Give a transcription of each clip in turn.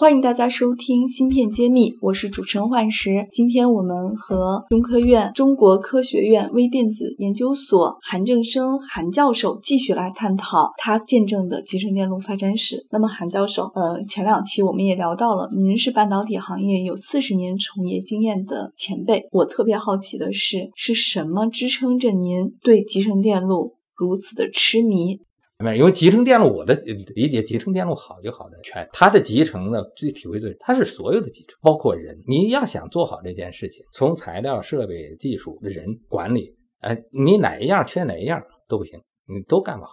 欢迎大家收听《芯片揭秘》，我是主持人幻石。今天我们和中科院中国科学院微电子研究所韩正生韩教授继续来探讨他见证的集成电路发展史。那么，韩教授，呃，前两期我们也聊到了，您是半导体行业有四十年从业经验的前辈。我特别好奇的是，是什么支撑着您对集成电路如此的痴迷？因为集成电路，我的理解，集成电路好就好在全它的集成呢，最体会最，它是所有的集成，包括人。你要想做好这件事情，从材料、设备、技术、人管理，哎，你哪一样缺哪一样都不行，你都干不好。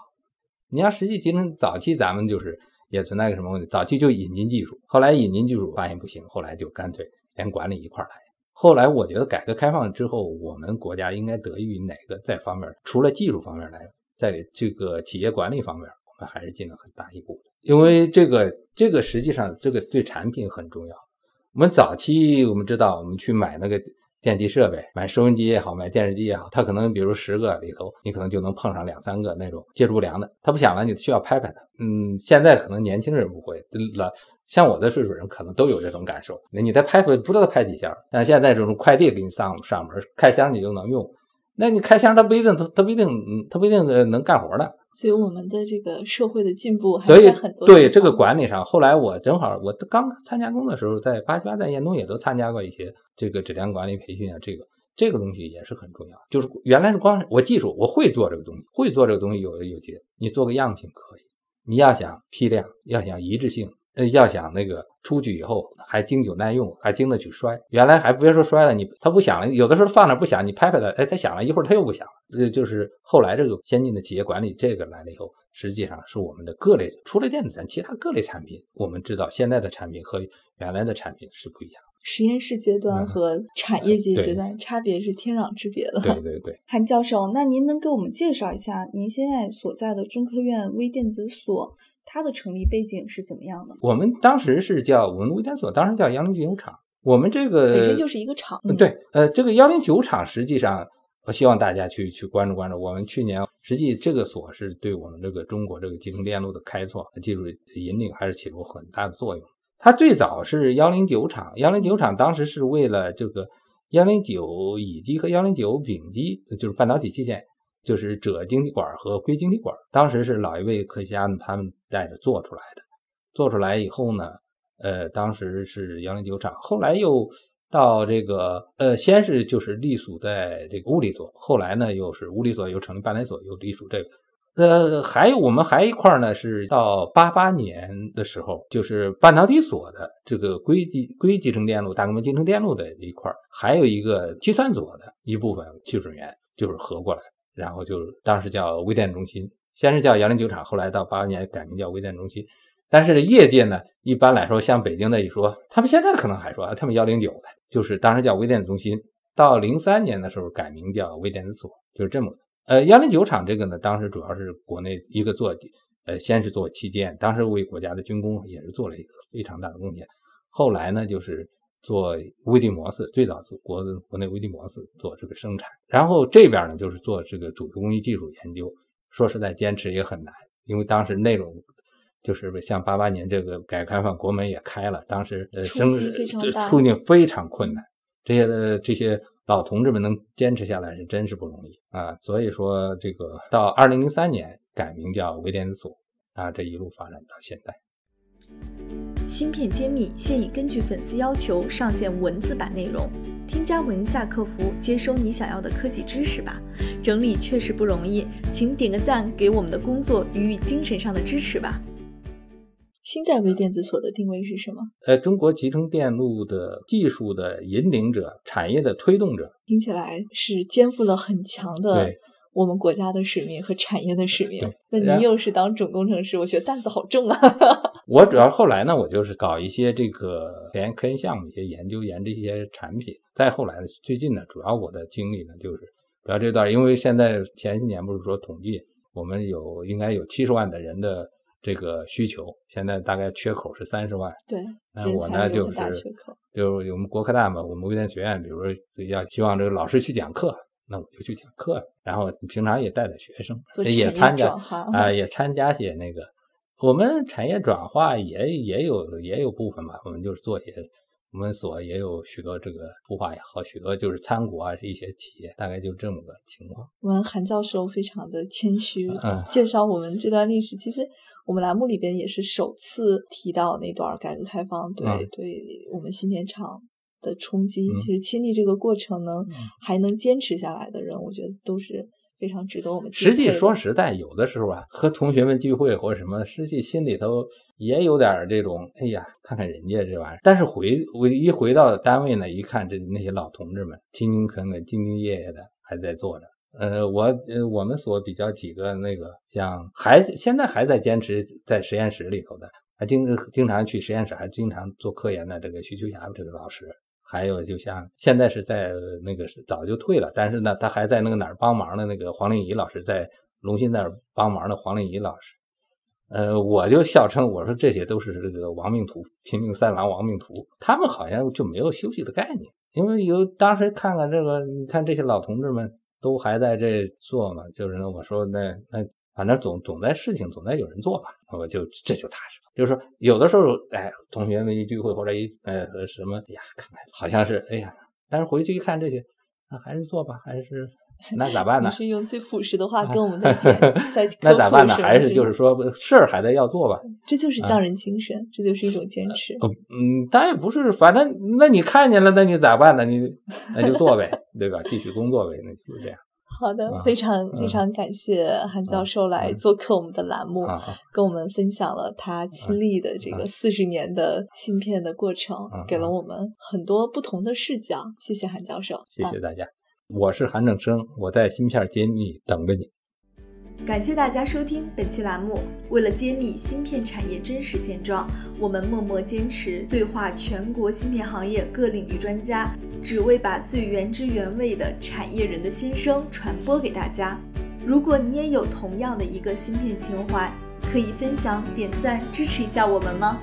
你要实际集成，早期咱们就是也存在个什么问题，早期就引进技术，后来引进技术发现不行，后来就干脆连管理一块来。后来我觉得改革开放之后，我们国家应该得益于哪个在方面，除了技术方面来。在这个企业管理方面，我们还是进了很大一步的。因为这个，这个实际上这个对产品很重要。我们早期我们知道，我们去买那个电器设备，买收音机也好，买电视机也好，它可能比如十个里头，你可能就能碰上两三个那种接触不良的，它不响了，你需要拍拍它。嗯，现在可能年轻人不会，老像我的岁数人可能都有这种感受。那你再拍拍，不知道拍几下。但现在这种快递给你上上门，开箱你就能用。那你开箱，他不一定，它它不一定，他不一定能干活的。所以我们的这个社会的进步还在很多。对这个管理上，后来我正好我刚参加工的时候，在八七八在燕东也都参加过一些这个质量管理培训啊，这个这个东西也是很重要。就是原来是光我技术我会做这个东西，会做这个东西有有节，你做个样品可以。你要想批量，要想一致性。呃，要想那个出去以后还经久耐用，还经得起摔。原来还别说摔了，你它不响了，有的时候放那不响，你拍拍它，哎，它响了一会儿，它又不响。了。这，就是后来这个先进的企业管理这个来了以后，实际上是我们的各类除了电子产品，其他各类产品，我们知道现在的产品和原来的产品是不一样。实验室阶段和产业界阶段差别是天壤之别的。对对对。韩教授，那您能给我们介绍一下您现在所在的中科院微电子所？它的成立背景是怎么样的？我们当时是叫我们微电所，当时叫幺零九厂。我们这个本身就是一个厂。对，呃，这个幺零九厂实际上，我希望大家去去关注关注。我们去年实际这个所是对我们这个中国这个集成电路的开拓、技术引领还是起了很大的作用。它最早是幺零九厂，幺零九厂当时是为了这个幺零九乙基和幺零九丙基，就是半导体器件。就是锗晶体管和硅晶体管，当时是老一位科学家们他们带着做出来的。做出来以后呢，呃，当时是幺零九厂，后来又到这个，呃，先是就是隶属在这个物理所，后来呢又是物理所又成立半导体所，又隶属这个。呃，还有我们还一块呢，是到八八年的时候，就是半导体所的这个硅基硅集成电路、大规模集成电路的一块，还有一个计算所的一部分技术人员就是合过来。然后就当时叫微电中心，先是叫幺零九厂，后来到八八年改名叫微电中心。但是业界呢，一般来说，像北京的一说，他们现在可能还说他们幺零九的，就是当时叫微电子中心。到零三年的时候改名叫微电子所，就是这么。呃，幺零九厂这个呢，当时主要是国内一个做，呃，先是做器件，当时为国家的军工也是做了一个非常大的贡献。后来呢，就是。做微粒模式，最早是国国内微粒模式做这个生产，然后这边呢就是做这个主流工艺技术研究。说实在，坚持也很难，因为当时内容就是像八八年这个改革开放，国门也开了，当时呃，冲击非常大，处境非常困难。这些的这些老同志们能坚持下来是真是不容易啊。所以说，这个到二零零三年改名叫微电子所啊，这一路发展到现在。芯片揭秘现已根据粉丝要求上线文字版内容，添加文下客服接收你想要的科技知识吧。整理确实不容易，请点个赞给我们的工作予以精神上的支持吧。新在微电子所的定位是什么？呃，中国集成电路的技术的引领者，产业的推动者。听起来是肩负了很强的我们国家的使命和产业的使命。那您又是当总工程师，我觉得担子好重啊。我主要后来呢，我就是搞一些这个科研科研项目，一些研究研这些产品。再后来呢，最近呢，主要我的经历呢，就是主要这段，因为现在前些年不是说统计，我们有应该有七十万的人的这个需求，现在大概缺口是三十万。对，那我呢就是就是我们国科大嘛，我们微电学院，比如说要希望这个老师去讲课，那我就去讲课，然后平常也带带学生，也参加啊，也参加些那个，我们产业转化也也有也有部分吧，我们就是做些。我们所也有许多这个孵化也好，许多就是参股啊，一些企业，大概就这么个情况。我们韩教授非常的谦虚，介绍我们这段历史。其实我们栏目里边也是首次提到那段改革开放对对我们新片厂的冲击。其实亲历这个过程能还能坚持下来的人，我觉得都是。非常值得我们。实际说实在，有的时候啊，和同学们聚会或者什么，实际心里头也有点这种，哎呀，看看人家这玩意儿。但是回我一回到单位呢，一看这那些老同志们勤勤恳恳、兢兢业业的还在做着。呃，我呃我们所比较几个那个像还现在还在坚持在实验室里头的，还经经常去实验室，还经常做科研的这个徐秋霞这个老师。还有，就像现在是在那个是早就退了，但是呢，他还在那个哪儿帮忙的那个黄令仪老师在龙芯那儿帮忙的黄令仪老师，呃，我就笑称我说这些都是这个亡命徒，拼命三郎亡命徒，他们好像就没有休息的概念，因为有当时看看这个，你看这些老同志们都还在这做嘛，就是我说那那。反正总总在事情总在有人做吧，我就这就踏实了。就是说，有的时候，哎，同学们一聚会或者一呃什么，哎呀，看看好像是哎呀，但是回去一看这些，那还是做吧，还是那咋办呢？是用最朴实的话跟我们在讲，在那咋办呢？还是就是说事儿还得要做吧？这就是匠人精神，这就是一种坚持。嗯，当然不是，反正那你看见了，那你咋办呢？你那就做呗，对吧？继续工作呗，那就是这样。好的，非常非常感谢韩教授来做客我们的栏目，跟我们分享了他亲历的这个四十年的芯片的过程，给了我们很多不同的视角。谢谢韩教授，谢谢大家。我是韩正生，我在芯片揭秘等着你。感谢大家收听本期栏目。为了揭秘芯片产业真实现状，我们默默坚持对话全国芯片行业各领域专家，只为把最原汁原味的产业人的心声传播给大家。如果你也有同样的一个芯片情怀，可以分享、点赞、支持一下我们吗？